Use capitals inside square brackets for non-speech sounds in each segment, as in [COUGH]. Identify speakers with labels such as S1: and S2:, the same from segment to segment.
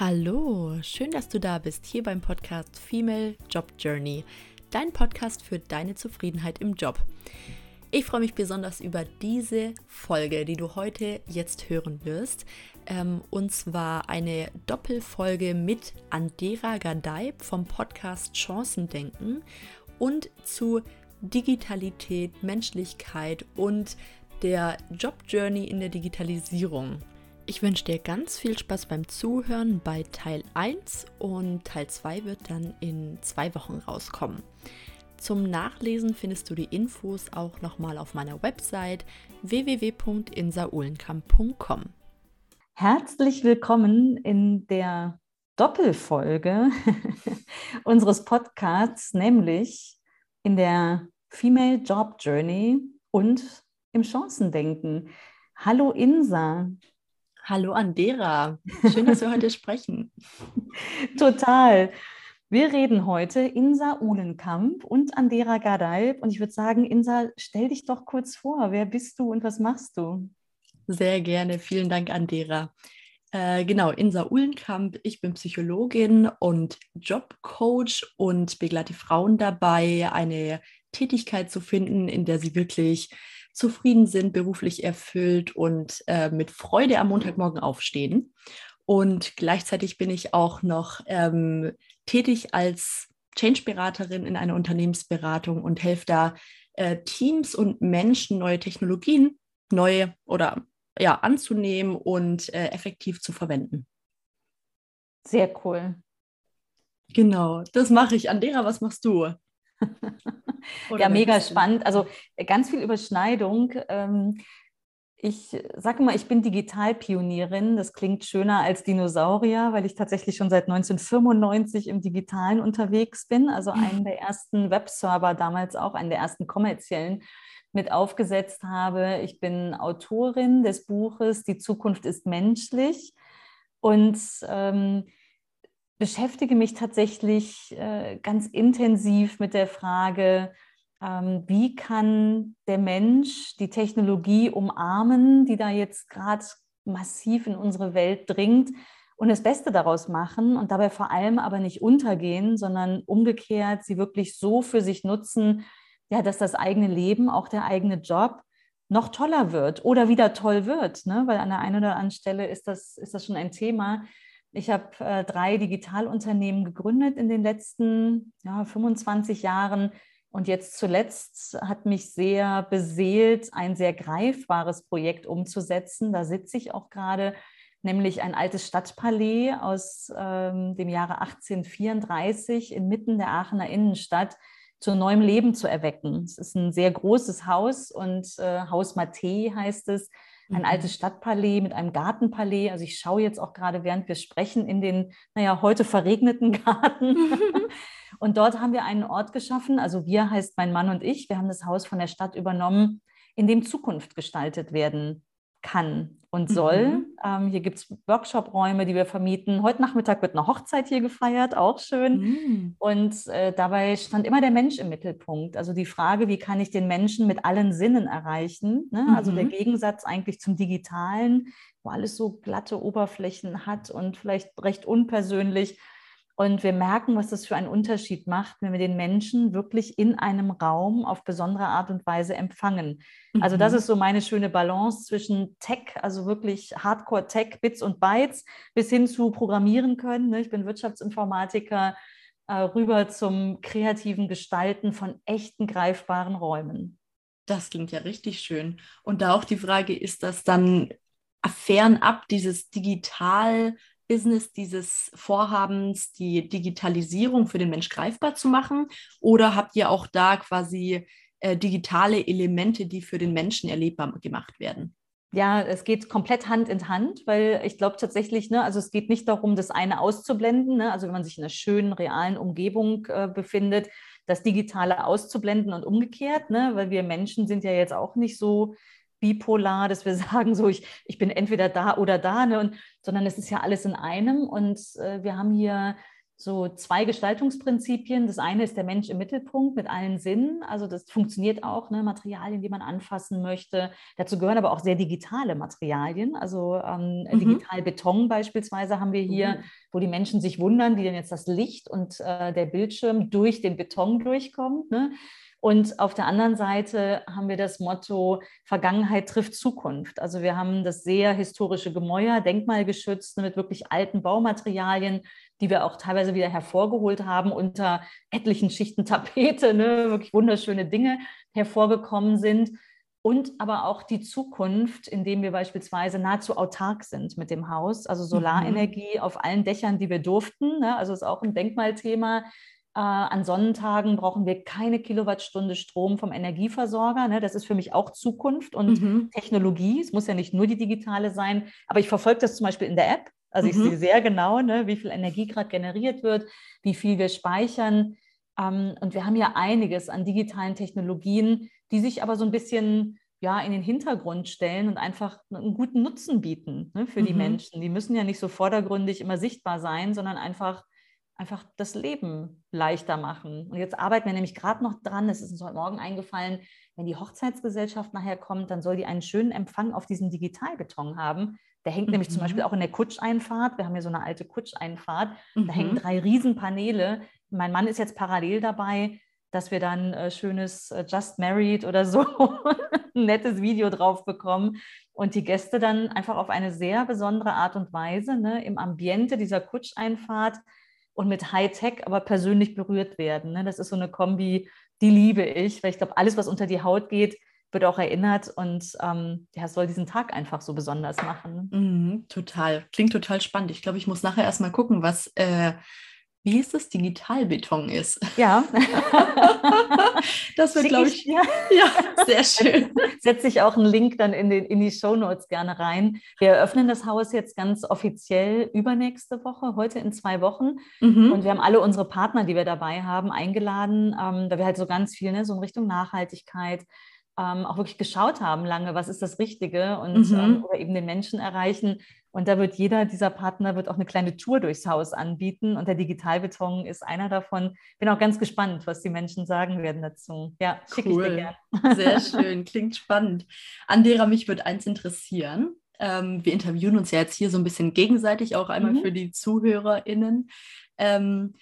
S1: Hallo, schön, dass du da bist, hier beim Podcast Female Job Journey, dein Podcast für deine Zufriedenheit im Job. Ich freue mich besonders über diese Folge, die du heute jetzt hören wirst. Ähm, und zwar eine Doppelfolge mit Andera Gadeib vom Podcast Chancendenken und zu Digitalität, Menschlichkeit und der Job Journey in der Digitalisierung. Ich wünsche dir ganz viel Spaß beim Zuhören bei Teil 1 und Teil 2 wird dann in zwei Wochen rauskommen. Zum Nachlesen findest du die Infos auch nochmal auf meiner Website www.insaulenkamp.com.
S2: Herzlich willkommen in der Doppelfolge [LAUGHS] unseres Podcasts, nämlich in der Female Job Journey und im Chancendenken. Hallo Insa.
S1: Hallo Andera, schön, dass wir heute [LAUGHS] sprechen.
S2: Total. Wir reden heute Insa Uhlenkamp und Andera Gadeib. Und ich würde sagen, Insa, stell dich doch kurz vor. Wer bist du und was machst du?
S1: Sehr gerne. Vielen Dank, Andera. Äh, genau, Insa Uhlenkamp. Ich bin Psychologin und Jobcoach und begleite Frauen dabei, eine Tätigkeit zu finden, in der sie wirklich zufrieden sind, beruflich erfüllt und äh, mit Freude am Montagmorgen aufstehen. Und gleichzeitig bin ich auch noch ähm, tätig als Change-Beraterin in einer Unternehmensberatung und helfe da äh, Teams und Menschen, neue Technologien neue oder ja, anzunehmen und äh, effektiv zu verwenden.
S2: Sehr cool.
S1: Genau, das mache ich. Andera, was machst du? [LAUGHS]
S2: ja, mega spannend. Also ganz viel Überschneidung. Ähm, ich sage mal, ich bin Digitalpionierin. Das klingt schöner als Dinosaurier, weil ich tatsächlich schon seit 1995 im Digitalen unterwegs bin. Also mhm. einen der ersten Webserver damals auch, einen der ersten kommerziellen mit aufgesetzt habe. Ich bin Autorin des Buches Die Zukunft ist menschlich und ähm, beschäftige mich tatsächlich äh, ganz intensiv mit der Frage, ähm, wie kann der Mensch die Technologie umarmen, die da jetzt gerade massiv in unsere Welt dringt und das Beste daraus machen und dabei vor allem aber nicht untergehen, sondern umgekehrt sie wirklich so für sich nutzen, ja, dass das eigene Leben, auch der eigene Job noch toller wird oder wieder toll wird, ne? weil an der einen oder anderen Stelle ist das, ist das schon ein Thema, ich habe äh, drei Digitalunternehmen gegründet in den letzten ja, 25 Jahren. Und jetzt zuletzt hat mich sehr beseelt, ein sehr greifbares Projekt umzusetzen. Da sitze ich auch gerade, nämlich ein altes Stadtpalais aus ähm, dem Jahre 1834 inmitten der Aachener Innenstadt zu neuem Leben zu erwecken. Es ist ein sehr großes Haus und äh, Haus Matte heißt es ein mhm. altes Stadtpalais mit einem Gartenpalais. Also ich schaue jetzt auch gerade, während wir sprechen, in den, naja, heute verregneten [LAUGHS] Garten. [LAUGHS] und dort haben wir einen Ort geschaffen. Also wir heißt mein Mann und ich. Wir haben das Haus von der Stadt übernommen, in dem Zukunft gestaltet werden kann und soll. Mhm. Ähm, hier gibt es Workshop-Räume, die wir vermieten. Heute Nachmittag wird eine Hochzeit hier gefeiert, auch schön. Mhm. Und äh, dabei stand immer der Mensch im Mittelpunkt. Also die Frage, wie kann ich den Menschen mit allen Sinnen erreichen? Ne? Mhm. Also der mhm. Gegensatz eigentlich zum Digitalen, wo alles so glatte Oberflächen hat und vielleicht recht unpersönlich. Und wir merken, was das für einen Unterschied macht, wenn wir den Menschen wirklich in einem Raum auf besondere Art und Weise empfangen. Mhm. Also das mhm. ist so meine schöne Balance zwischen Tech, also wirklich Hardcore-Tech, Bits und Bytes, bis hin zu Programmieren können. Ne? Ich bin Wirtschaftsinformatiker, äh, rüber zum kreativen Gestalten von echten greifbaren Räumen.
S1: Das klingt ja richtig schön. Und da auch die Frage, ist das dann fernab dieses digital Business dieses Vorhabens, die Digitalisierung für den Mensch greifbar zu machen? Oder habt ihr auch da quasi äh, digitale Elemente, die für den Menschen erlebbar gemacht werden?
S2: Ja, es geht komplett Hand in Hand, weil ich glaube tatsächlich, ne, also es geht nicht darum, das eine auszublenden, ne, also wenn man sich in einer schönen, realen Umgebung äh, befindet, das Digitale auszublenden und umgekehrt, ne, weil wir Menschen sind ja jetzt auch nicht so bipolar, dass wir [LAUGHS] sagen, so ich, ich bin entweder da oder da, ne, und, sondern es ist ja alles in einem. Und äh, wir haben hier so zwei Gestaltungsprinzipien. Das eine ist der Mensch im Mittelpunkt mit allen Sinnen. Also das funktioniert auch, ne? Materialien, die man anfassen möchte. Dazu gehören aber auch sehr digitale Materialien. Also ähm, mhm. Digitalbeton beispielsweise haben wir hier, mhm. wo die Menschen sich wundern, wie denn jetzt das Licht und äh, der Bildschirm durch den Beton durchkommt. Ne? Und auf der anderen Seite haben wir das Motto, Vergangenheit trifft Zukunft. Also wir haben das sehr historische Gemäuer, denkmalgeschützt, mit wirklich alten Baumaterialien, die wir auch teilweise wieder hervorgeholt haben, unter etlichen Schichten [LAUGHS] Tapete, ne, wirklich wunderschöne Dinge hervorgekommen sind. Und aber auch die Zukunft, indem wir beispielsweise nahezu autark sind mit dem Haus, also Solarenergie mhm. auf allen Dächern, die wir durften. Ne, also ist auch ein Denkmalthema. Äh, an Sonnentagen brauchen wir keine Kilowattstunde Strom vom Energieversorger. Ne? Das ist für mich auch Zukunft und mhm. Technologie. Es muss ja nicht nur die digitale sein, aber ich verfolge das zum Beispiel in der App. Also ich mhm. sehe sehr genau, ne, wie viel Energie gerade generiert wird, wie viel wir speichern. Ähm, und wir haben ja einiges an digitalen Technologien, die sich aber so ein bisschen ja, in den Hintergrund stellen und einfach einen guten Nutzen bieten ne, für mhm. die Menschen. Die müssen ja nicht so vordergründig immer sichtbar sein, sondern einfach einfach das Leben leichter machen. Und jetzt arbeiten wir nämlich gerade noch dran, es ist uns heute Morgen eingefallen, wenn die Hochzeitsgesellschaft nachher kommt, dann soll die einen schönen Empfang auf diesem Digitalbeton haben. Der hängt mhm. nämlich zum Beispiel mhm. auch in der Kutscheinfahrt. Wir haben hier so eine alte Kutscheinfahrt. Mhm. Da hängen mhm. drei Riesenpaneele. Mein Mann ist jetzt parallel dabei, dass wir dann äh, schönes äh, Just Married oder so [LAUGHS] ein nettes Video drauf bekommen und die Gäste dann einfach auf eine sehr besondere Art und Weise ne, im Ambiente dieser Kutscheinfahrt und mit Hightech aber persönlich berührt werden. Ne? Das ist so eine Kombi, die liebe ich, weil ich glaube, alles, was unter die Haut geht, wird auch erinnert und ähm, ja, soll diesen Tag einfach so besonders machen.
S1: Mhm, total. Klingt total spannend. Ich glaube, ich muss nachher erstmal gucken, was äh, wie ist das, Digitalbeton ist.
S2: Ja. [LAUGHS]
S1: das wird, glaube ich, ja. [LAUGHS] ja, sehr schön.
S2: Setze ich auch einen Link dann in, den, in die Shownotes gerne rein. Wir eröffnen das Haus jetzt ganz offiziell übernächste Woche, heute in zwei Wochen. Mhm. Und wir haben alle unsere Partner, die wir dabei haben, eingeladen, ähm, da wir halt so ganz viel ne, so in Richtung Nachhaltigkeit, ähm, auch wirklich geschaut haben lange, was ist das Richtige und mhm. ähm, oder eben den Menschen erreichen. Und da wird jeder dieser Partner wird auch eine kleine Tour durchs Haus anbieten und der Digitalbeton ist einer davon. Bin auch ganz gespannt, was die Menschen sagen werden dazu. Ja, schicke cool. ich dir
S1: gerne. Sehr [LAUGHS] schön, klingt spannend. Andera, mich würde eins interessieren. Ähm, wir interviewen uns ja jetzt hier so ein bisschen gegenseitig, auch einmal mhm. für die ZuhörerInnen. Ähm,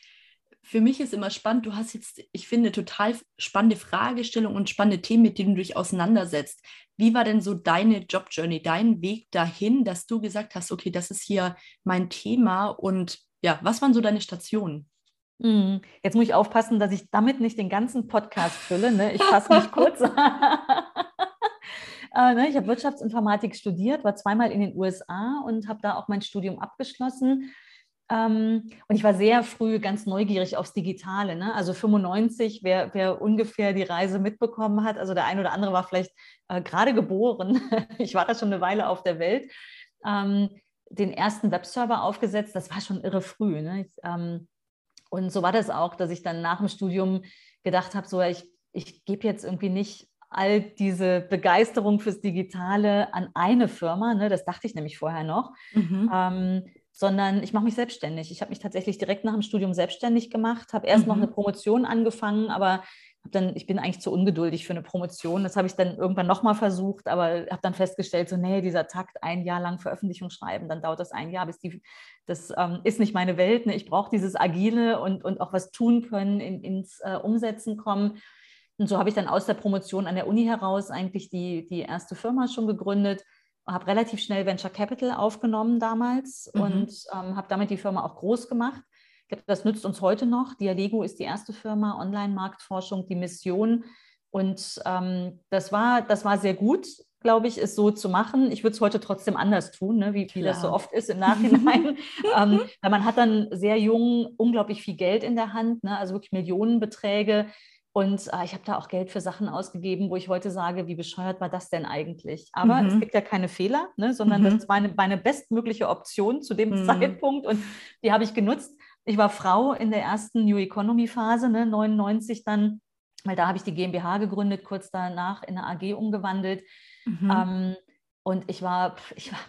S1: für mich ist immer spannend, du hast jetzt, ich finde, total spannende Fragestellungen und spannende Themen, mit denen du dich auseinandersetzt. Wie war denn so deine Jobjourney, dein Weg dahin, dass du gesagt hast, okay, das ist hier mein Thema und ja, was waren so deine Stationen?
S2: Hm, jetzt muss ich aufpassen, dass ich damit nicht den ganzen Podcast fülle. Ne? Ich fasse mich [LAUGHS] kurz. [LAUGHS] äh, ne? Ich habe Wirtschaftsinformatik studiert, war zweimal in den USA und habe da auch mein Studium abgeschlossen und ich war sehr früh ganz neugierig aufs Digitale. Ne? Also 95, wer, wer, ungefähr die Reise mitbekommen hat, also der eine oder andere war vielleicht äh, gerade geboren. [LAUGHS] ich war da schon eine Weile auf der Welt. Ähm, den ersten Webserver aufgesetzt, das war schon irre früh. Ne? Ich, ähm, und so war das auch, dass ich dann nach dem Studium gedacht habe, so ich, ich gebe jetzt irgendwie nicht all diese Begeisterung fürs Digitale an eine Firma, ne? das dachte ich nämlich vorher noch, mhm. ähm, sondern ich mache mich selbstständig. Ich habe mich tatsächlich direkt nach dem Studium selbstständig gemacht, habe erst mhm. noch eine Promotion angefangen, aber dann, ich bin eigentlich zu ungeduldig für eine Promotion. Das habe ich dann irgendwann nochmal versucht, aber habe dann festgestellt, so, nee, dieser Takt, ein Jahr lang Veröffentlichung schreiben, dann dauert das ein Jahr, bis die, das ähm, ist nicht meine Welt. Ne? Ich brauche dieses Agile und, und auch was tun können, in, ins äh, Umsetzen kommen. Und so habe ich dann aus der Promotion an der Uni heraus eigentlich die, die erste Firma schon gegründet habe relativ schnell Venture Capital aufgenommen damals mhm. und ähm, habe damit die Firma auch groß gemacht. Ich glaube, das nützt uns heute noch. Dialego ist die erste Firma, Online-Marktforschung, die Mission. Und ähm, das, war, das war sehr gut, glaube ich, es so zu machen. Ich würde es heute trotzdem anders tun, ne, wie, wie das so oft ist im Nachhinein. [LAUGHS] ähm, weil man hat dann sehr jung unglaublich viel Geld in der Hand, ne, also wirklich Millionenbeträge und äh, ich habe da auch Geld für Sachen ausgegeben, wo ich heute sage, wie bescheuert war das denn eigentlich? Aber mhm. es gibt ja keine Fehler, ne, sondern mhm. das war eine, meine bestmögliche Option zu dem mhm. Zeitpunkt und die habe ich genutzt. Ich war Frau in der ersten New Economy Phase, ne, 99 dann, weil da habe ich die GmbH gegründet, kurz danach in eine AG umgewandelt. Mhm. Ähm, und ich war, ich war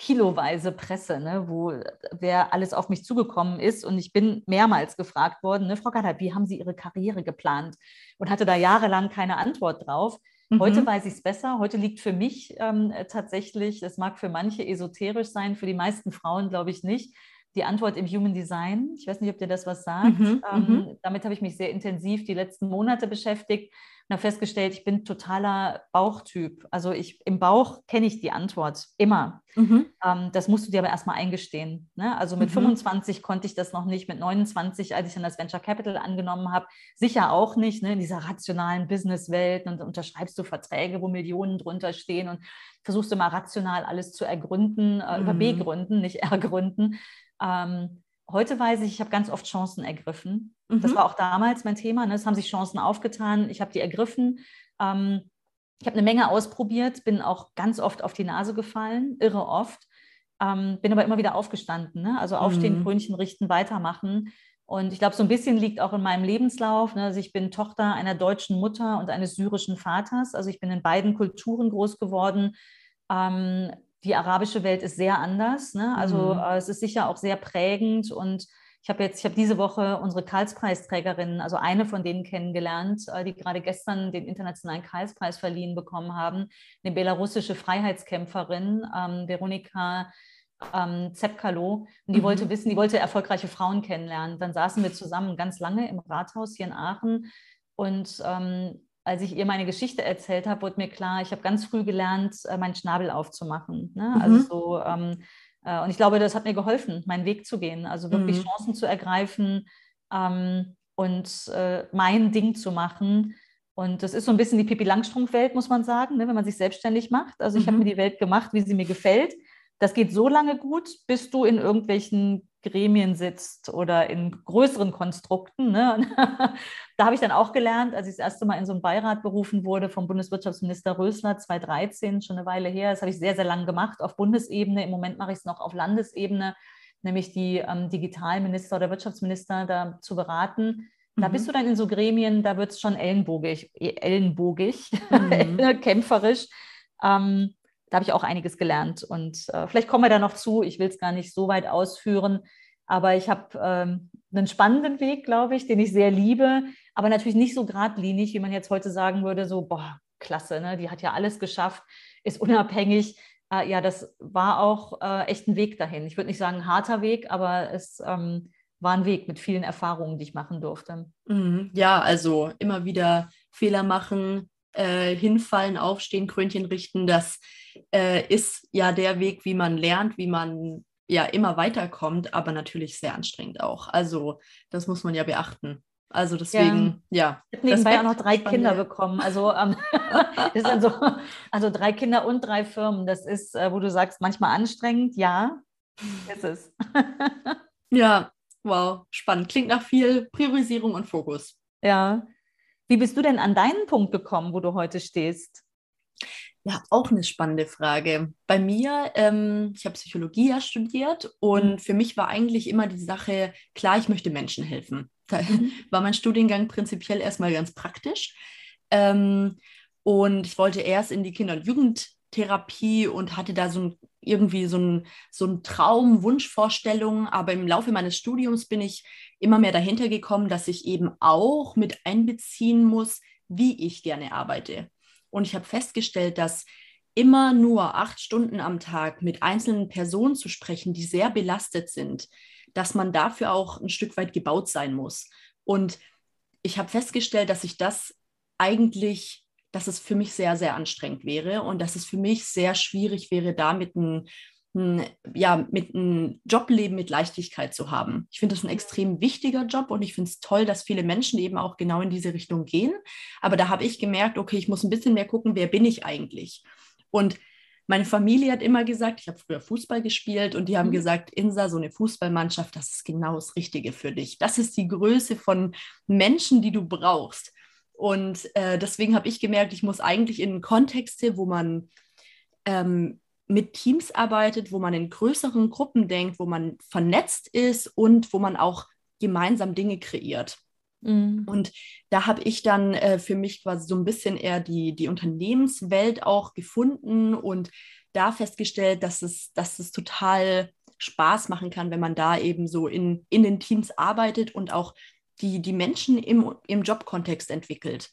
S2: kiloweise Presse, ne, wo wer alles auf mich zugekommen ist. Und ich bin mehrmals gefragt worden, ne, Frau Gatter, wie haben Sie Ihre Karriere geplant? Und hatte da jahrelang keine Antwort drauf. Mhm. Heute weiß ich es besser. Heute liegt für mich ähm, tatsächlich, es mag für manche esoterisch sein, für die meisten Frauen glaube ich nicht, die Antwort im Human Design. Ich weiß nicht, ob dir das was sagt. Mhm, ähm, mhm. damit habe ich mich sehr intensiv die letzten Monate beschäftigt und habe festgestellt, ich bin totaler Bauchtyp. Also ich im Bauch kenne ich die Antwort immer. Mhm. Ähm, das musst du dir aber erstmal eingestehen. Ne? Also mit 25 mhm. konnte ich das noch nicht, mit 29, als ich dann das Venture Capital angenommen habe, sicher auch nicht, ne? in dieser rationalen Businesswelt und unterschreibst du Verträge, wo Millionen drunter stehen und versuchst du mal rational alles zu ergründen, äh, über B mhm. gründen, nicht ergründen. Ähm, heute weiß ich, ich habe ganz oft Chancen ergriffen. Mhm. Das war auch damals mein Thema. Ne? Es haben sich Chancen aufgetan. Ich habe die ergriffen. Ähm, ich habe eine Menge ausprobiert, bin auch ganz oft auf die Nase gefallen, irre oft. Ähm, bin aber immer wieder aufgestanden. Ne? Also aufstehen, mhm. Krönchen richten, weitermachen. Und ich glaube, so ein bisschen liegt auch in meinem Lebenslauf. Ne? Also ich bin Tochter einer deutschen Mutter und eines syrischen Vaters. Also ich bin in beiden Kulturen groß geworden. Ähm, die arabische Welt ist sehr anders. Ne? Also mhm. äh, es ist sicher auch sehr prägend und ich habe jetzt, ich habe diese Woche unsere Karlspreisträgerinnen, also eine von denen kennengelernt, äh, die gerade gestern den internationalen Karlspreis verliehen bekommen haben, eine belarussische Freiheitskämpferin, ähm, Veronika ähm, Zepkalo. Und die mhm. wollte wissen, die wollte erfolgreiche Frauen kennenlernen. Dann saßen wir zusammen ganz lange im Rathaus hier in Aachen und ähm, als ich ihr meine Geschichte erzählt habe, wurde mir klar, ich habe ganz früh gelernt, äh, meinen Schnabel aufzumachen. Ne? Also mhm. Also so, ähm, äh, und ich glaube, das hat mir geholfen, meinen Weg zu gehen, also wirklich mhm. Chancen zu ergreifen ähm, und äh, mein Ding zu machen. Und das ist so ein bisschen die Pippi Langstrumpf-Welt, muss man sagen, ne? wenn man sich selbstständig macht. Also ich mhm. habe mir die Welt gemacht, wie sie mir gefällt. Das geht so lange gut, bis du in irgendwelchen Gremien sitzt oder in größeren Konstrukten. Ne? [LAUGHS] da habe ich dann auch gelernt, als ich das erste Mal in so einen Beirat berufen wurde vom Bundeswirtschaftsminister Rösler 2013, schon eine Weile her. Das habe ich sehr, sehr lang gemacht auf Bundesebene. Im Moment mache ich es noch auf Landesebene, nämlich die ähm, Digitalminister oder Wirtschaftsminister da zu beraten. Da mhm. bist du dann in so Gremien, da wird es schon ellenbogig, ellenbogig, mhm. [LAUGHS] kämpferisch. Ähm, da habe ich auch einiges gelernt. Und äh, vielleicht kommen wir da noch zu. Ich will es gar nicht so weit ausführen. Aber ich habe ähm, einen spannenden Weg, glaube ich, den ich sehr liebe, aber natürlich nicht so geradlinig, wie man jetzt heute sagen würde, so, boah, klasse, ne? die hat ja alles geschafft, ist unabhängig. Äh, ja, das war auch äh, echt ein Weg dahin. Ich würde nicht sagen ein harter Weg, aber es ähm, war ein Weg mit vielen Erfahrungen, die ich machen durfte.
S1: Mhm. Ja, also immer wieder Fehler machen, äh, hinfallen, aufstehen, Krönchen richten, das äh, ist ja der Weg, wie man lernt, wie man ja immer weiterkommt, aber natürlich sehr anstrengend auch. Also das muss man ja beachten. Also deswegen, ja. ja
S2: ich habe nebenbei auch noch drei. Kinder bekommen. Also, ähm, [LAUGHS] das sind so, also drei Kinder und drei Firmen. Das ist, äh, wo du sagst, manchmal anstrengend. Ja, ist es. [LAUGHS]
S1: ja, wow, spannend. Klingt nach viel Priorisierung und Fokus.
S2: Ja. Wie bist du denn an deinen Punkt gekommen, wo du heute stehst?
S1: Ja, auch eine spannende Frage. Bei mir, ähm, ich habe Psychologie ja studiert und mhm. für mich war eigentlich immer die Sache, klar, ich möchte Menschen helfen. Da mhm. [LAUGHS] war mein Studiengang prinzipiell erstmal ganz praktisch. Ähm, und ich wollte erst in die Kinder- und Jugendtherapie und hatte da so ein, irgendwie so ein, so ein Traum, Wunschvorstellung. Aber im Laufe meines Studiums bin ich immer mehr dahinter gekommen, dass ich eben auch mit einbeziehen muss, wie ich gerne arbeite. Und ich habe festgestellt, dass immer nur acht Stunden am Tag mit einzelnen Personen zu sprechen, die sehr belastet sind, dass man dafür auch ein Stück weit gebaut sein muss. Und ich habe festgestellt, dass ich das eigentlich, dass es für mich sehr, sehr anstrengend wäre und dass es für mich sehr schwierig wäre, damit ein ja, mit einem Jobleben mit Leichtigkeit zu haben. Ich finde das ein extrem wichtiger Job und ich finde es toll, dass viele Menschen eben auch genau in diese Richtung gehen. Aber da habe ich gemerkt, okay, ich muss ein bisschen mehr gucken, wer bin ich eigentlich? Und meine Familie hat immer gesagt, ich habe früher Fußball gespielt und die haben mhm. gesagt, Insa, so eine Fußballmannschaft, das ist genau das Richtige für dich. Das ist die Größe von Menschen, die du brauchst. Und äh, deswegen habe ich gemerkt, ich muss eigentlich in Kontexte, wo man ähm, mit Teams arbeitet, wo man in größeren Gruppen denkt, wo man vernetzt ist und wo man auch gemeinsam Dinge kreiert. Mhm. Und da habe ich dann äh, für mich quasi so ein bisschen eher die, die Unternehmenswelt auch gefunden und da festgestellt, dass es, dass es total Spaß machen kann, wenn man da eben so in, in den Teams arbeitet und auch die, die Menschen im, im Jobkontext entwickelt.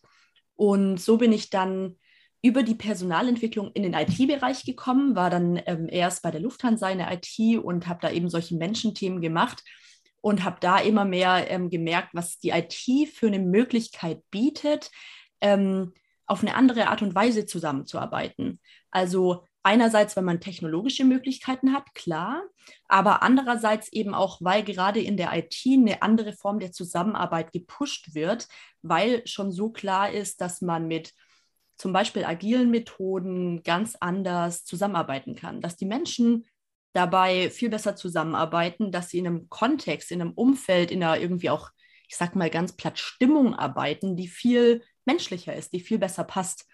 S1: Und so bin ich dann über die Personalentwicklung in den IT-Bereich gekommen, war dann ähm, erst bei der Lufthansa in der IT und habe da eben solche Menschenthemen gemacht und habe da immer mehr ähm, gemerkt, was die IT für eine Möglichkeit bietet, ähm, auf eine andere Art und Weise zusammenzuarbeiten. Also einerseits, weil man technologische Möglichkeiten hat, klar, aber andererseits eben auch, weil gerade in der IT eine andere Form der Zusammenarbeit gepusht wird, weil schon so klar ist, dass man mit zum Beispiel agilen Methoden ganz anders zusammenarbeiten kann, dass die Menschen dabei viel besser zusammenarbeiten, dass sie in einem Kontext, in einem Umfeld, in einer irgendwie auch, ich sag mal ganz platt, Stimmung arbeiten, die viel menschlicher ist, die viel besser passt.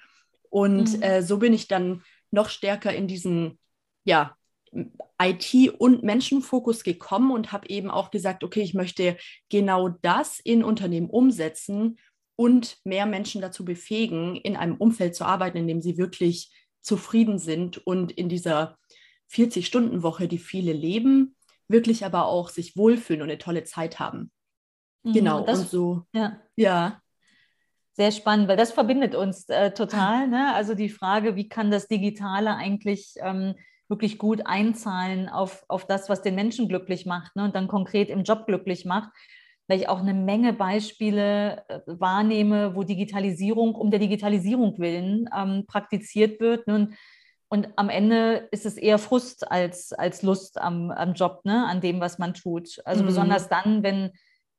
S1: Und mhm. äh, so bin ich dann noch stärker in diesen, ja, IT- und Menschenfokus gekommen und habe eben auch gesagt, okay, ich möchte genau das in Unternehmen umsetzen und mehr Menschen dazu befähigen, in einem Umfeld zu arbeiten, in dem sie wirklich zufrieden sind und in dieser 40-Stunden-Woche, die viele leben, wirklich aber auch sich wohlfühlen und eine tolle Zeit haben.
S2: Mhm, genau, das, und so. Ja. ja. Sehr spannend, weil das verbindet uns äh, total. Ne? Also die Frage, wie kann das Digitale eigentlich ähm, wirklich gut einzahlen auf, auf das, was den Menschen glücklich macht ne? und dann konkret im Job glücklich macht weil ich auch eine Menge Beispiele äh, wahrnehme, wo Digitalisierung um der Digitalisierung willen ähm, praktiziert wird. Ne? Und, und, am Ende ist es eher Frust als, als Lust am, am Job, ne? an dem, was man tut. Also mhm. besonders dann, wenn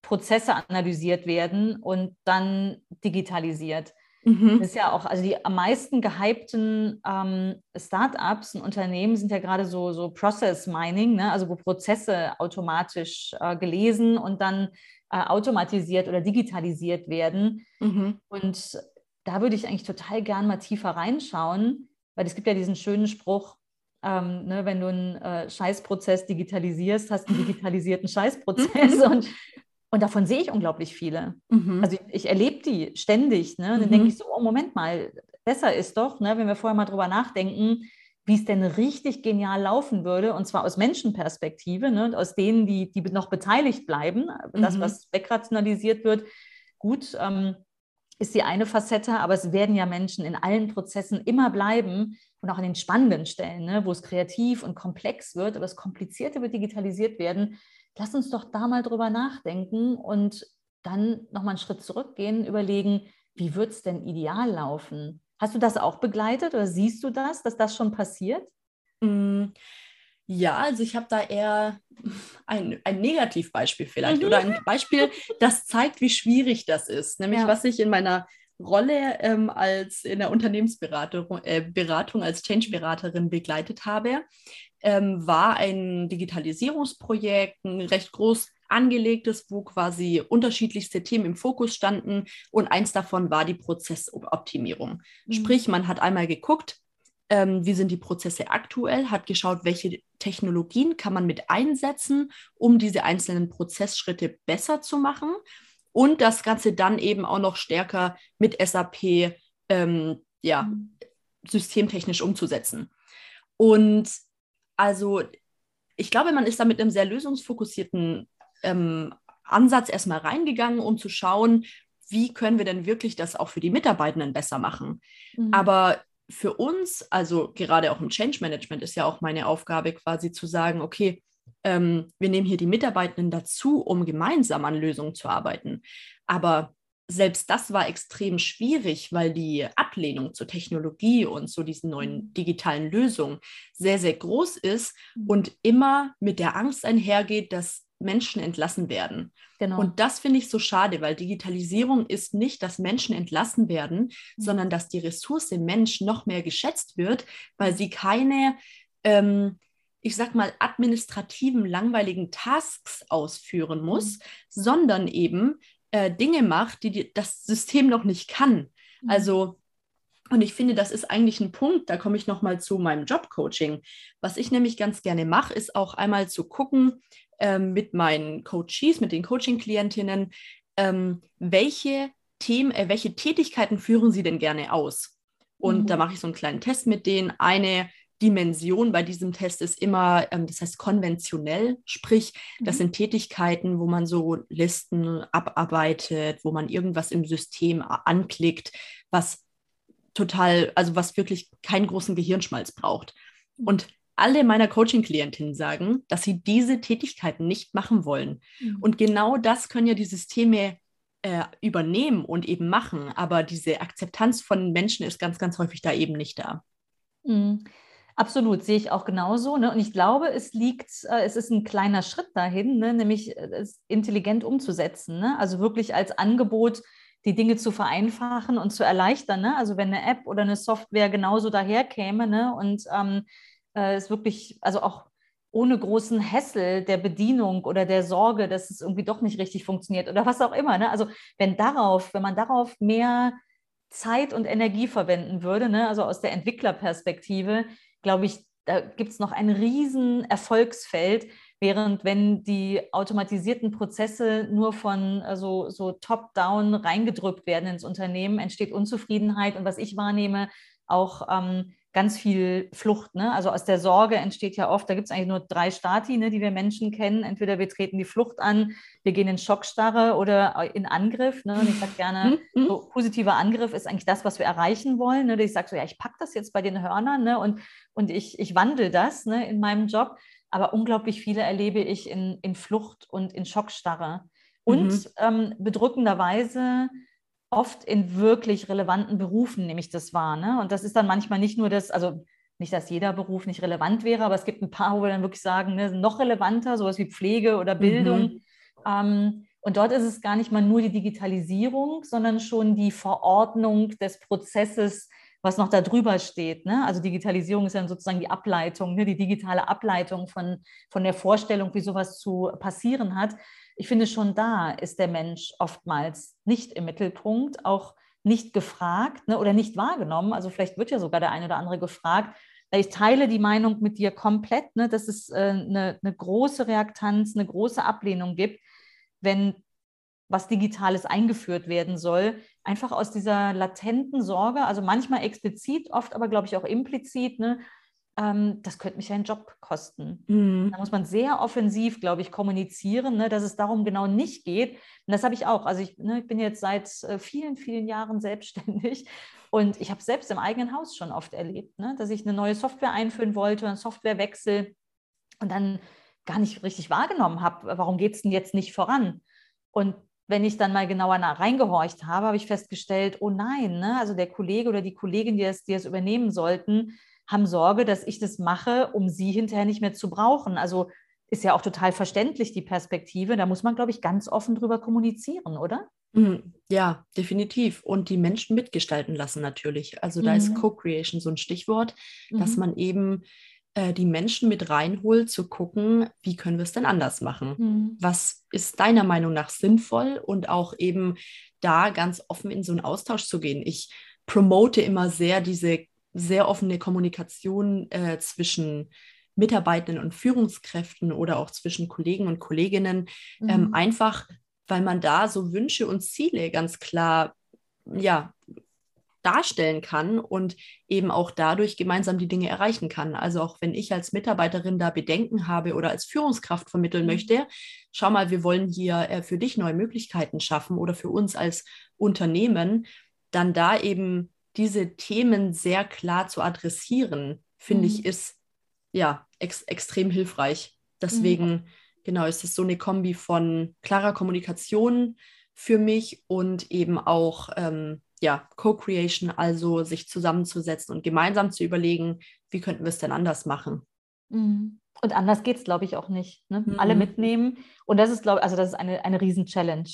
S2: Prozesse analysiert werden und dann digitalisiert. Mhm. Das ist ja auch, also die am meisten gehypten ähm, Startups und Unternehmen sind ja gerade so, so Process Mining, ne? also wo Prozesse automatisch äh, gelesen und dann äh, automatisiert oder digitalisiert werden. Mhm. Und da würde ich eigentlich total gern mal tiefer reinschauen, weil es gibt ja diesen schönen Spruch, ähm, ne, wenn du einen äh, Scheißprozess digitalisierst, hast du einen [LAUGHS] digitalisierten Scheißprozess. [LAUGHS] und, und davon sehe ich unglaublich viele. Mhm. Also ich, ich erlebe die ständig. Ne? Und dann mhm. denke ich so, oh, Moment mal, besser ist doch, ne, wenn wir vorher mal drüber nachdenken, wie es denn richtig genial laufen würde, und zwar aus Menschenperspektive, ne, aus denen, die, die noch beteiligt bleiben, mhm. das, was wegrationalisiert wird, gut, ähm, ist die eine Facette, aber es werden ja Menschen in allen Prozessen immer bleiben und auch an den spannenden Stellen, ne, wo es kreativ und komplex wird, aber das Komplizierte wird digitalisiert werden. Lass uns doch da mal drüber nachdenken und dann nochmal einen Schritt zurückgehen, überlegen, wie wird es denn ideal laufen? Hast du das auch begleitet oder siehst du das, dass das schon passiert?
S1: Mm, ja, also ich habe da eher [LAUGHS] ein, ein Negativbeispiel vielleicht mhm. oder ein Beispiel, das zeigt, wie schwierig das ist. Nämlich, ja. was ich in meiner Rolle ähm, als in der Unternehmensberatung äh, Beratung als Change-Beraterin begleitet habe, ähm, war ein Digitalisierungsprojekt, ein recht groß angelegtes, wo quasi unterschiedlichste Themen im Fokus standen und eins davon war die Prozessoptimierung. Mhm. Sprich, man hat einmal geguckt, ähm, wie sind die Prozesse aktuell, hat geschaut, welche Technologien kann man mit einsetzen, um diese einzelnen Prozessschritte besser zu machen und das Ganze dann eben auch noch stärker mit SAP ähm, ja, mhm. systemtechnisch umzusetzen. Und also ich glaube, man ist da mit einem sehr lösungsfokussierten ähm, Ansatz erstmal reingegangen, um zu schauen, wie können wir denn wirklich das auch für die Mitarbeitenden besser machen. Mhm. Aber für uns, also gerade auch im Change Management, ist ja auch meine Aufgabe quasi zu sagen, okay, ähm, wir nehmen hier die Mitarbeitenden dazu, um gemeinsam an Lösungen zu arbeiten. Aber selbst das war extrem schwierig, weil die Ablehnung zur Technologie und zu diesen neuen mhm. digitalen Lösungen sehr, sehr groß ist mhm. und immer mit der Angst einhergeht, dass Menschen entlassen werden. Genau. Und das finde ich so schade, weil Digitalisierung ist nicht, dass Menschen entlassen werden, mhm. sondern dass die Ressource Mensch noch mehr geschätzt wird, weil sie keine, ähm, ich sag mal, administrativen, langweiligen Tasks ausführen muss, mhm. sondern eben äh, Dinge macht, die, die, das System noch nicht kann. Mhm. Also und ich finde, das ist eigentlich ein Punkt, da komme ich nochmal zu meinem Jobcoaching. Was ich nämlich ganz gerne mache, ist auch einmal zu gucken, ähm, mit meinen Coaches, mit den Coaching-Klientinnen, ähm, welche Themen, äh, welche Tätigkeiten führen Sie denn gerne aus? Und mhm. da mache ich so einen kleinen Test mit denen. Eine Dimension bei diesem Test ist immer, ähm, das heißt konventionell, sprich, das mhm. sind Tätigkeiten, wo man so Listen abarbeitet, wo man irgendwas im System anklickt, was total, also was wirklich keinen großen Gehirnschmalz braucht. Mhm. Und alle meiner Coaching-Klientinnen sagen, dass sie diese Tätigkeiten nicht machen wollen. Mhm. Und genau das können ja die Systeme äh, übernehmen und eben machen. Aber diese Akzeptanz von Menschen ist ganz, ganz häufig da eben nicht da.
S2: Mhm. Absolut, sehe ich auch genauso. Ne? Und ich glaube, es liegt, äh, es ist ein kleiner Schritt dahin, ne? nämlich äh, es intelligent umzusetzen. Ne? Also wirklich als Angebot die Dinge zu vereinfachen und zu erleichtern. Ne? Also wenn eine App oder eine Software genauso daherkäme ne? und ähm, äh, es wirklich, also auch ohne großen Hessel der Bedienung oder der Sorge, dass es irgendwie doch nicht richtig funktioniert oder was auch immer. Ne? Also wenn darauf, wenn man darauf mehr Zeit und Energie verwenden würde, also aus der Entwicklerperspektive, glaube ich, da gibt es noch ein riesen Erfolgsfeld, während wenn die automatisierten Prozesse nur von also, so top-down reingedrückt werden ins Unternehmen, entsteht Unzufriedenheit. Und was ich wahrnehme, auch ähm, ganz viel Flucht. Ne? Also aus der Sorge entsteht ja oft, da gibt es eigentlich nur drei Stati, ne, die wir Menschen kennen. Entweder wir treten die Flucht an, wir gehen in Schockstarre oder in Angriff. Ne? Und ich sage gerne, mhm. so positiver Angriff ist eigentlich das, was wir erreichen wollen. Ne? Ich sage so, ja, ich packe das jetzt bei den Hörnern ne? und, und ich, ich wandle das ne, in meinem Job. Aber unglaublich viele erlebe ich in, in Flucht und in Schockstarre. Und mhm. ähm, bedrückenderweise oft in wirklich relevanten Berufen nehme ich das wahr. Ne? Und das ist dann manchmal nicht nur das, also nicht, dass jeder Beruf nicht relevant wäre, aber es gibt ein paar, wo wir dann wirklich sagen, ne, noch relevanter, sowas wie Pflege oder Bildung. Mhm. Ähm, und dort ist es gar nicht mal nur die Digitalisierung, sondern schon die Verordnung des Prozesses, was noch da drüber steht. Ne? Also Digitalisierung ist dann sozusagen die Ableitung, ne? die digitale Ableitung von, von der Vorstellung, wie sowas zu passieren hat ich finde, schon da ist der Mensch oftmals nicht im Mittelpunkt, auch nicht gefragt ne, oder nicht wahrgenommen. Also vielleicht wird ja sogar der eine oder andere gefragt. Ich teile die Meinung mit dir komplett, ne, dass es äh, eine, eine große Reaktanz, eine große Ablehnung gibt, wenn was Digitales eingeführt werden soll, einfach aus dieser latenten Sorge, also manchmal explizit, oft aber, glaube ich, auch implizit, ne, ähm, das könnte mich einen Job kosten. Mhm. Da muss man sehr offensiv, glaube ich, kommunizieren, ne, dass es darum genau nicht geht. Und das habe ich auch. Also ich, ne, ich bin jetzt seit äh, vielen, vielen Jahren [LAUGHS] selbstständig und ich habe selbst im eigenen Haus schon oft erlebt, ne, dass ich eine neue Software einführen wollte, einen Softwarewechsel und dann gar nicht richtig wahrgenommen habe, warum geht es denn jetzt nicht voran? Und wenn ich dann mal genauer nach reingehorcht habe, habe ich festgestellt, oh nein, ne, also der Kollege oder die Kollegin, die es, die es übernehmen sollten, haben Sorge, dass ich das mache, um sie hinterher nicht mehr zu brauchen. Also ist ja auch total verständlich, die Perspektive. Da muss man, glaube ich, ganz offen drüber kommunizieren, oder?
S1: Mhm. Ja, definitiv. Und die Menschen mitgestalten lassen natürlich. Also da mhm. ist Co-Creation so ein Stichwort, mhm. dass man eben äh, die Menschen mit reinholt, zu gucken, wie können wir es denn anders machen? Mhm. Was ist deiner Meinung nach sinnvoll und auch eben da ganz offen in so einen Austausch zu gehen. Ich promote immer sehr diese sehr offene Kommunikation äh, zwischen Mitarbeitenden und Führungskräften oder auch zwischen Kollegen und Kolleginnen, ähm, mhm. ähm, einfach weil man da so Wünsche und Ziele ganz klar ja, darstellen kann und eben auch dadurch gemeinsam die Dinge erreichen kann. Also auch wenn ich als Mitarbeiterin da Bedenken habe oder als Führungskraft vermitteln mhm. möchte, schau mal, wir wollen hier äh, für dich neue Möglichkeiten schaffen oder für uns als Unternehmen, dann da eben diese Themen sehr klar zu adressieren, finde mhm. ich, ist ja ex extrem hilfreich. Deswegen, mhm. genau, ist es so eine Kombi von klarer Kommunikation für mich und eben auch ähm, ja, Co-Creation, also sich zusammenzusetzen und gemeinsam zu überlegen, wie könnten wir es denn anders machen.
S2: Mhm. Und anders geht es, glaube ich, auch nicht. Ne? Alle mhm. mitnehmen. Und das ist, glaube ich, also das ist eine, eine Riesen-Challenge.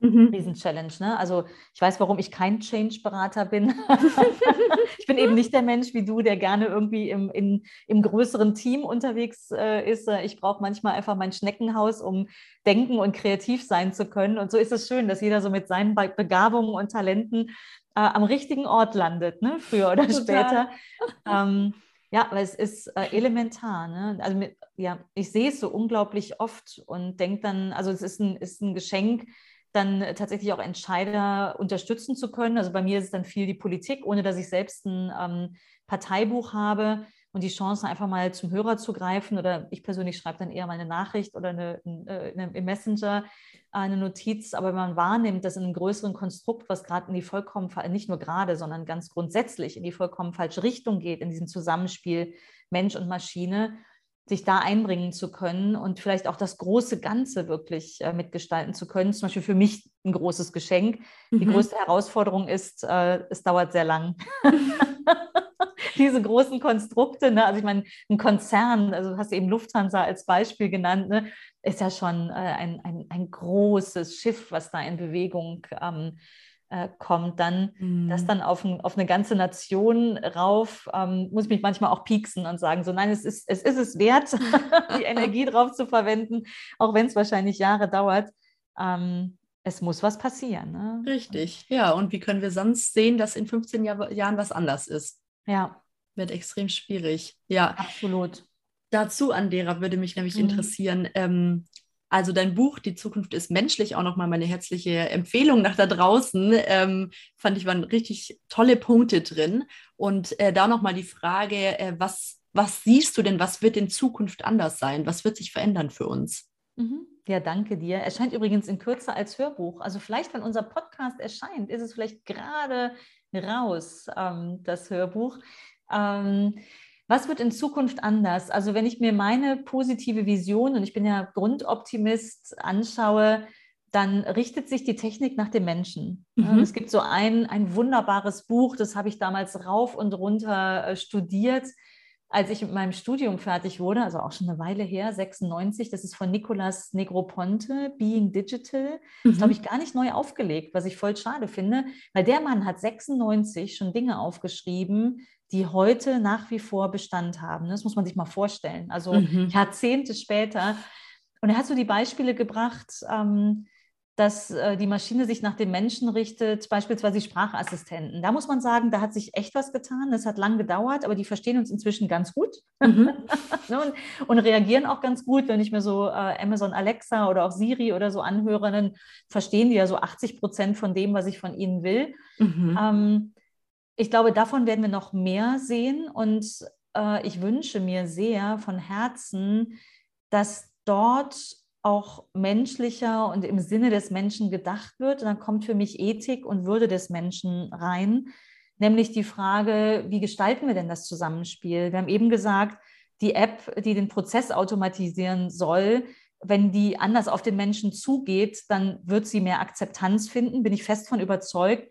S2: Mhm. Riesen-Challenge. Ne? Also ich weiß, warum ich kein Change-Berater bin. [LAUGHS] ich bin eben nicht der Mensch wie du, der gerne irgendwie im, in, im größeren Team unterwegs äh, ist. Ich brauche manchmal einfach mein Schneckenhaus, um denken und kreativ sein zu können. Und so ist es schön, dass jeder so mit seinen Begabungen und Talenten äh, am richtigen Ort landet, ne? früher oder Total. später. [LAUGHS] Ähm, Ja, weil es ist äh, elementar. Ne? Also mit, ja, ich sehe es so unglaublich oft und denke dann, also es ist ein, ist ein Geschenk, dann tatsächlich auch Entscheider unterstützen zu können. Also bei mir ist es dann viel die Politik, ohne dass ich selbst ein ähm, Parteibuch habe und die Chance einfach mal zum Hörer zu greifen. Oder ich persönlich schreibe dann eher mal eine Nachricht oder eine, eine, eine im Messenger eine Notiz. Aber wenn man wahrnimmt, dass in einem größeren Konstrukt, was gerade in die vollkommen, nicht nur gerade, sondern ganz grundsätzlich in die vollkommen falsche Richtung geht, in diesem Zusammenspiel Mensch und Maschine, sich da einbringen zu können und vielleicht auch das große Ganze wirklich äh, mitgestalten zu können. Zum Beispiel für mich ein großes Geschenk. Mhm. Die größte Herausforderung ist, äh, es dauert sehr lang. [LAUGHS] Diese großen Konstrukte, ne? also ich meine, ein Konzern, also du hast eben Lufthansa als Beispiel genannt, ne? ist ja schon äh, ein, ein, ein großes Schiff, was da in Bewegung ähm, äh, kommt, dann mhm. das dann auf, ein, auf, eine ganze Nation rauf, ähm, muss ich mich manchmal auch pieksen und sagen, so nein, es ist es, ist es wert, [LAUGHS] die [LAUGHS] Energie drauf zu verwenden, auch wenn es wahrscheinlich Jahre dauert. Ähm, es muss was passieren. Ne?
S1: Richtig, ja. Und wie können wir sonst sehen, dass in 15 Jahr, Jahren was anders ist?
S2: Ja.
S1: Wird extrem schwierig. Ja.
S2: Absolut.
S1: Dazu, Andera, würde mich nämlich mhm. interessieren, ähm, also dein Buch Die Zukunft ist menschlich, auch nochmal meine herzliche Empfehlung nach da draußen. Ähm, fand ich waren richtig tolle Punkte drin. Und äh, da nochmal die Frage, äh, was, was siehst du denn, was wird in Zukunft anders sein? Was wird sich verändern für uns?
S2: Mhm. Ja, danke dir. Erscheint übrigens in Kürze als Hörbuch. Also vielleicht, wenn unser Podcast erscheint, ist es vielleicht gerade raus, ähm, das Hörbuch. Ähm, was wird in Zukunft anders? Also wenn ich mir meine positive Vision, und ich bin ja Grundoptimist, anschaue, dann richtet sich die Technik nach dem Menschen. Mhm. Es gibt so ein, ein wunderbares Buch, das habe ich damals rauf und runter äh, studiert, als ich mit meinem Studium fertig wurde, also auch schon eine Weile her, 96, das ist von Nicolas Negroponte, Being Digital. Das mhm. habe ich gar nicht neu aufgelegt, was ich voll schade finde, weil der Mann hat 96 schon Dinge aufgeschrieben, die heute nach wie vor Bestand haben. Das muss man sich mal vorstellen. Also mhm. Jahrzehnte später. Und er hat so die Beispiele gebracht, ähm, dass äh, die Maschine sich nach dem Menschen richtet, beispielsweise Sprachassistenten. Da muss man sagen, da hat sich echt was getan. Das hat lang gedauert, aber die verstehen uns inzwischen ganz gut mhm. [LAUGHS] Ne, und, und, reagieren auch ganz gut. Wenn ich mir so äh, Amazon Alexa oder auch Siri oder so anhöre, dann verstehen die ja so 80 Prozent von dem, was ich von ihnen will. Mhm. Ähm, ich glaube, davon werden wir noch mehr sehen und äh, ich wünsche mir sehr von Herzen, dass dort auch menschlicher und im Sinne des Menschen gedacht wird. Und dann kommt für mich Ethik und Würde des Menschen rein, nämlich die Frage, wie gestalten wir denn das Zusammenspiel? Wir haben eben gesagt, die App, die den Prozess automatisieren soll, wenn die anders auf den Menschen zugeht, dann wird sie mehr Akzeptanz finden, bin ich fest von überzeugt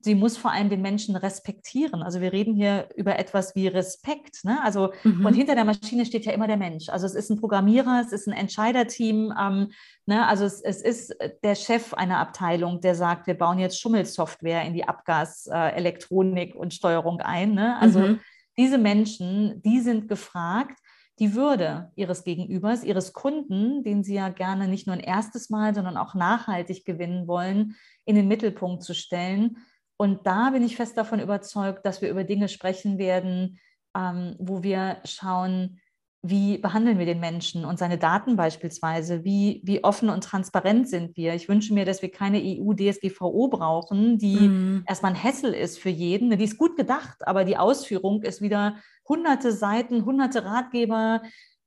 S2: sie muss vor allem den Menschen respektieren. Also wir reden hier über etwas wie Respekt. Ne? Also mhm. und hinter der Maschine steht ja immer der Mensch. Also es ist ein Programmierer, es ist ein Entscheiderteam. Ähm, ne? Also es, es, ist der Chef einer Abteilung, der sagt, wir bauen jetzt Schummelsoftware in die Abgaselektronik äh, und Steuerung ein. Ne? Also mhm. diese Menschen, die sind gefragt die Würde ihres Gegenübers, ihres Kunden, den sie ja gerne nicht nur ein erstes Mal, sondern auch nachhaltig gewinnen wollen, in den Mittelpunkt zu stellen und da bin ich fest davon überzeugt, dass wir über Dinge sprechen werden, ähm, wo wir schauen, wie behandeln wir den Menschen und seine Daten beispielsweise, wie, wie offen und transparent sind wir. Ich wünsche mir, dass wir keine EU-DSGVO brauchen, die mhm. erstmal ein Hessel ist für jeden. Die ist gut gedacht, aber die Ausführung ist wieder hunderte Seiten, hunderte Ratgeber,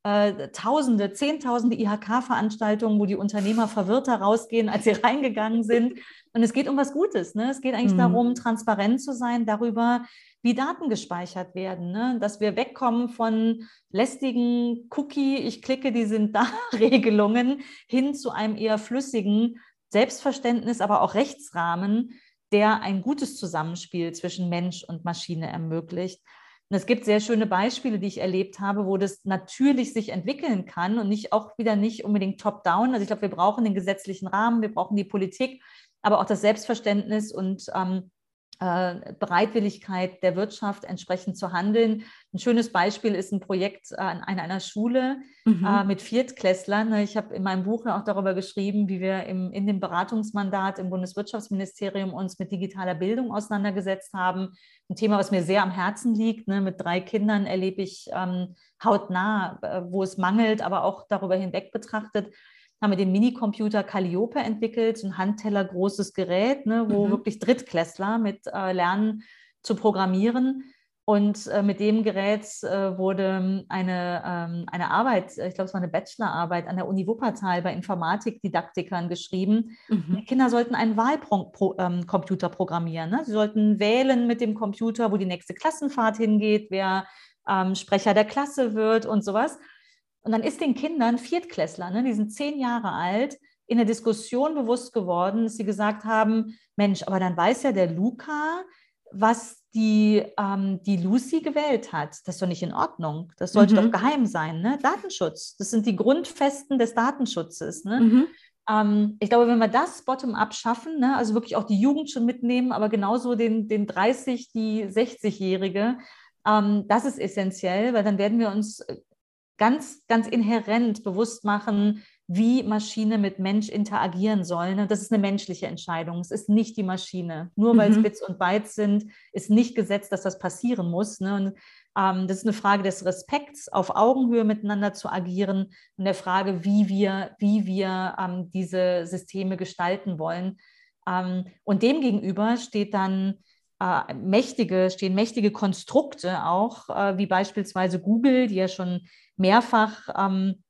S2: äh, Tausende, Zehntausende IHK-Veranstaltungen, wo die Unternehmer verwirrter rausgehen, als sie [LAUGHS] reingegangen sind. Und es geht um was Gutes. Ne? Es geht eigentlich mhm. darum, transparent zu sein darüber, wie Daten gespeichert werden. Ne? Dass wir wegkommen von lästigen Cookie, ich klicke, die sind [LAUGHS] da Regelungen, hin zu einem eher flüssigen Selbstverständnis, aber auch Rechtsrahmen, der ein gutes Zusammenspiel zwischen Mensch und Maschine ermöglicht. Und es gibt sehr schöne Beispiele, die ich erlebt habe, wo das natürlich sich entwickeln kann und nicht auch wieder nicht unbedingt top-down. Also ich glaube, wir brauchen den gesetzlichen Rahmen, wir brauchen die Politik, aber auch das Selbstverständnis und ähm, äh, Bereitwilligkeit der Wirtschaft entsprechend zu handeln. Ein schönes Beispiel ist ein Projekt an einer Schule mhm. äh, mit Viertklässlern. Ich habe in meinem Buch auch darüber geschrieben, wie wir im, in dem Beratungsmandat im Bundeswirtschaftsministerium uns mit digitaler Bildung auseinandergesetzt haben. Ein Thema, was mir sehr am Herzen liegt. Ne? Mit drei Kindern erlebe ich ähm, hautnah, äh, wo es mangelt, aber auch darüber hinweg betrachtet haben wir den Minicomputer Calliope entwickelt, so ein handtellergroßes Gerät, ne, wo mhm. wirklich Drittklässler mit äh, lernen zu programmieren. Und äh, mit dem Gerät äh, wurde eine, ähm, eine Arbeit, ich glaube, es war eine Bachelorarbeit an der Uni Wuppertal bei Informatikdidaktikern geschrieben. Mhm. Die Kinder sollten einen Wahlcomputer ähm, programmieren. Ne? Sie sollten wählen mit dem Computer, wo die nächste Klassenfahrt hingeht, wer ähm, Sprecher der Klasse wird und sowas. Und dann ist den Kindern, Viertklässler, ne, die sind zehn Jahre alt, in der Diskussion bewusst geworden, dass sie gesagt haben, Mensch, aber dann weiß ja der Luca, was die, ähm, die Lucy gewählt hat. Das ist doch nicht in Ordnung. Das sollte mhm. doch geheim sein. Ne? Datenschutz, das sind die Grundfesten des Datenschutzes. Ne? Mhm. Ähm, ich glaube, wenn wir das bottom-up schaffen, ne, also wirklich auch die Jugend schon mitnehmen, aber genauso den, den 30, die 60-Jährige, ähm, das ist essentiell, weil dann werden wir uns ganz, ganz inhärent bewusst machen, wie Maschine mit Mensch interagieren sollen. Und das ist eine menschliche Entscheidung. Es ist nicht die Maschine. Nur weil mhm. es Bits und Bytes sind, ist nicht gesetzt, dass das passieren muss. Ne? Und ähm, das ist eine Frage des Respekts, auf Augenhöhe miteinander zu agieren und der Frage, wie wir, wie wir ähm, diese Systeme gestalten wollen. Ähm, und demgegenüber steht dann äh, mächtige, stehen mächtige Konstrukte auch, äh, wie beispielsweise Google, die ja schon mehrfach ähm,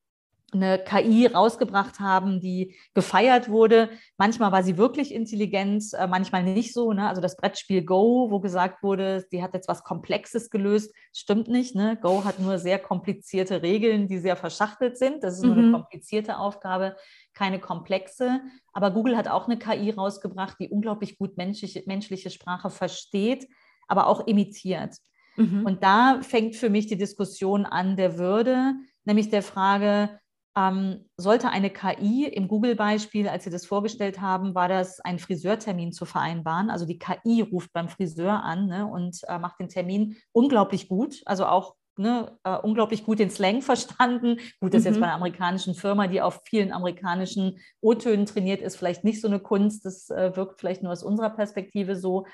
S2: eine KI rausgebracht haben, die gefeiert wurde. Manchmal war sie wirklich intelligent, äh, manchmal nicht so. Ne? Also das Brettspiel Go, wo gesagt wurde, die hat jetzt was Komplexes gelöst, stimmt nicht. Ne? Go hat nur sehr komplizierte Regeln, die sehr verschachtelt sind. Das ist nur eine mhm. komplizierte Aufgabe, keine komplexe. Aber Google hat auch eine KI rausgebracht, die unglaublich gut menschliche, menschliche Sprache versteht, aber auch imitiert. Mhm. Und da fängt für mich die Diskussion an der Würde, nämlich der Frage, ähm, sollte eine KI im Google-Beispiel, als Sie das vorgestellt haben, war das ein Friseurtermin zu vereinbaren. Also die KI ruft beim Friseur an ne, und äh, macht den Termin unglaublich gut, also auch ne, uh, unglaublich gut den Slang verstanden. Gut, das ist jetzt mhm. bei einer amerikanischen Firma, die auf vielen amerikanischen O-Tönen trainiert ist, vielleicht nicht so eine Kunst. Das uh, wirkt vielleicht nur aus unserer Perspektive so.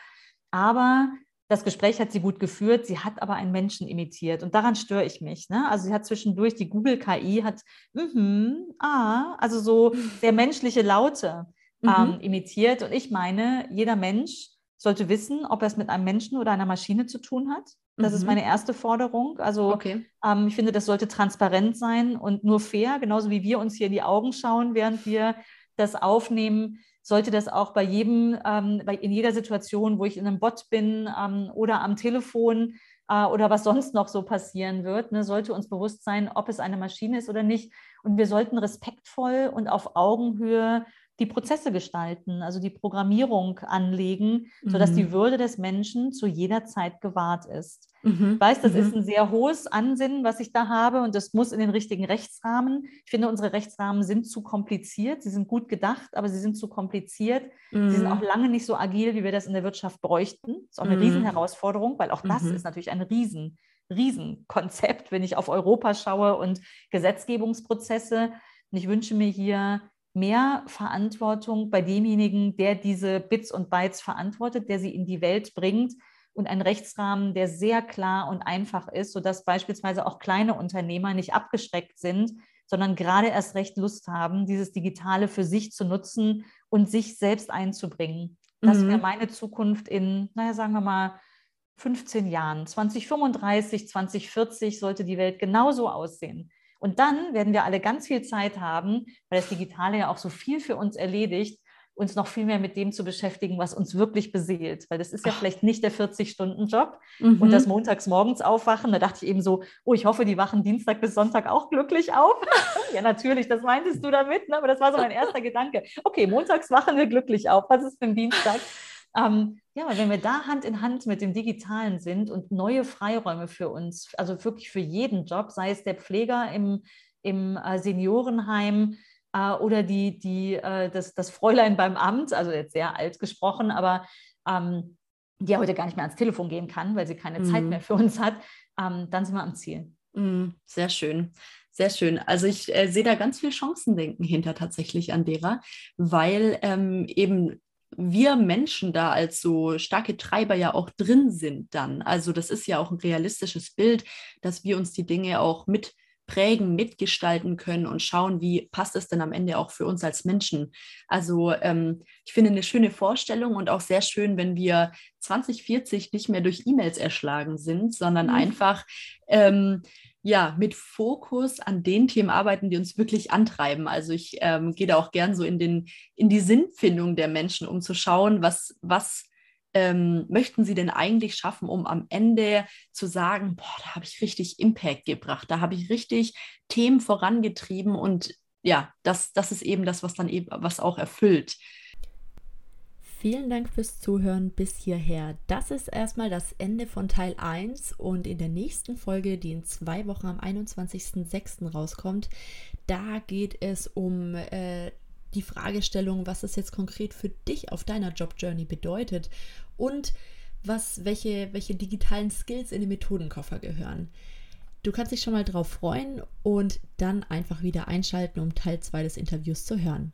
S2: Aber das Gespräch hat sie gut geführt, sie hat aber einen Menschen imitiert und daran störe ich mich. Ne? Also sie hat zwischendurch die Google-KI, hat mm ah, also so sehr menschliche Laute mhm. ähm, imitiert und ich meine, jeder Mensch sollte wissen, ob er es mit einem Menschen oder einer Maschine zu tun hat. Das mhm. ist meine erste Forderung. Also okay. ähm, ich finde, das sollte transparent sein und nur fair, genauso wie wir uns hier in die Augen schauen, während wir das aufnehmen sollte das auch bei jedem, ähm, bei, in jeder Situation, wo ich in einem Bot bin ähm, oder am Telefon äh, oder was sonst noch so passieren wird, ne, sollte uns bewusst sein, ob es eine Maschine ist oder nicht. Und wir sollten respektvoll und auf Augenhöhe die Prozesse gestalten, also die Programmierung anlegen, sodass mhm. die Würde des Menschen zu jeder Zeit gewahrt ist. Mhm. Ich weiß, das mhm. ist ein sehr hohes Ansinnen, was ich da habe und das muss in den richtigen Rechtsrahmen. Ich finde, unsere Rechtsrahmen sind zu kompliziert. Sie sind gut gedacht, aber sie sind zu kompliziert. Sie sind auch mhm. lange nicht so agil, wie wir das in der Wirtschaft bräuchten. Das ist auch eine mhm. Riesenherausforderung, weil auch das mhm. ist natürlich ein Riesen, Riesenkonzept, wenn ich auf Europa schaue und Gesetzgebungsprozesse. Und ich wünsche mir hier mehr Verantwortung bei demjenigen, der diese Bits und Bytes verantwortet, der sie in die Welt bringt und einen Rechtsrahmen, der sehr klar und einfach ist, sodass beispielsweise auch kleine Unternehmer nicht abgeschreckt sind, sondern gerade erst recht Lust haben, dieses Digitale für sich zu nutzen und sich selbst einzubringen. Das mhm. wäre meine Zukunft in, naja, sagen wir mal, 15 Jahren. 2035, 2040 sollte die Welt genauso aussehen. Und dann werden wir alle ganz viel Zeit haben, weil das Digitale ja auch so viel für uns erledigt, uns noch viel mehr mit dem zu beschäftigen, was uns wirklich beseelt. Weil das ist ja Ach. vielleicht nicht der 40-Stunden-Job mhm. und das montags morgens aufwachen. Da dachte ich eben so, oh, ich hoffe, die wachen Dienstag bis Sonntag auch glücklich auf. [LAUGHS] ja, natürlich, das meintest du damit, ne? aber das war so mein erster Gedanke. Okay, montags wachen wir glücklich auf. Was ist für ein Dienstag? Ähm, ja, weil wenn wir da Hand in Hand mit dem Digitalen sind und neue Freiräume für uns, also wirklich für jeden Job, sei es der Pfleger im, im äh, Seniorenheim äh, oder die, die, äh, das, das Fräulein beim Amt, also jetzt sehr alt gesprochen, aber ähm, die ja heute gar nicht mehr ans Telefon gehen kann, weil sie keine mhm. Zeit mehr für uns hat, ähm, dann sind wir am Ziel.
S1: Mhm, sehr schön. Sehr schön. Also ich äh, sehe da ganz viel Chancendenken hinter tatsächlich an derer, weil ähm, eben wir Menschen da als so starke Treiber ja auch drin sind dann. Also das ist ja auch ein realistisches Bild, dass wir uns die Dinge auch mit prägen, mitgestalten können und schauen, wie passt es denn am Ende auch für uns als Menschen. Also ähm, ich finde eine schöne Vorstellung und auch sehr schön, wenn wir 2040 nicht mehr durch E-Mails erschlagen sind, sondern mhm. einfach ähm, ja, mit Fokus an den Themen arbeiten, die uns wirklich antreiben. Also ich ähm, gehe da auch gern so in, den, in die Sinnfindung der Menschen, um zu schauen, was, was ähm, möchten sie denn eigentlich schaffen, um am Ende zu sagen, boah, da habe ich richtig Impact gebracht, da habe ich richtig Themen vorangetrieben und ja, das, das ist eben das, was dann eben, was auch erfüllt.
S3: Vielen Dank fürs Zuhören bis hierher. Das ist erstmal das Ende von Teil 1 und in der nächsten Folge, die in zwei Wochen am 21.06. rauskommt, da geht es um äh, die Fragestellung, was das jetzt konkret für dich auf deiner Job-Journey bedeutet und was, welche, welche digitalen Skills in den Methodenkoffer gehören. Du kannst dich schon mal drauf freuen und dann einfach wieder einschalten, um Teil 2 des Interviews zu hören.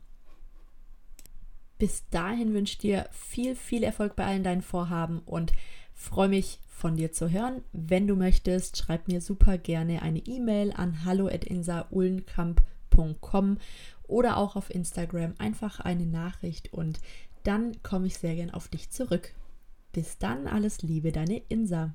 S3: Bis dahin wünsche ich dir viel, viel Erfolg bei allen deinen Vorhaben und freue mich von dir zu hören. Wenn du möchtest, schreib mir super gerne eine E-Mail an hallo@insaullenkamp.com oder auch auf Instagram einfach eine Nachricht und dann komme ich sehr gern auf dich zurück. Bis dann, alles Liebe, deine Insa.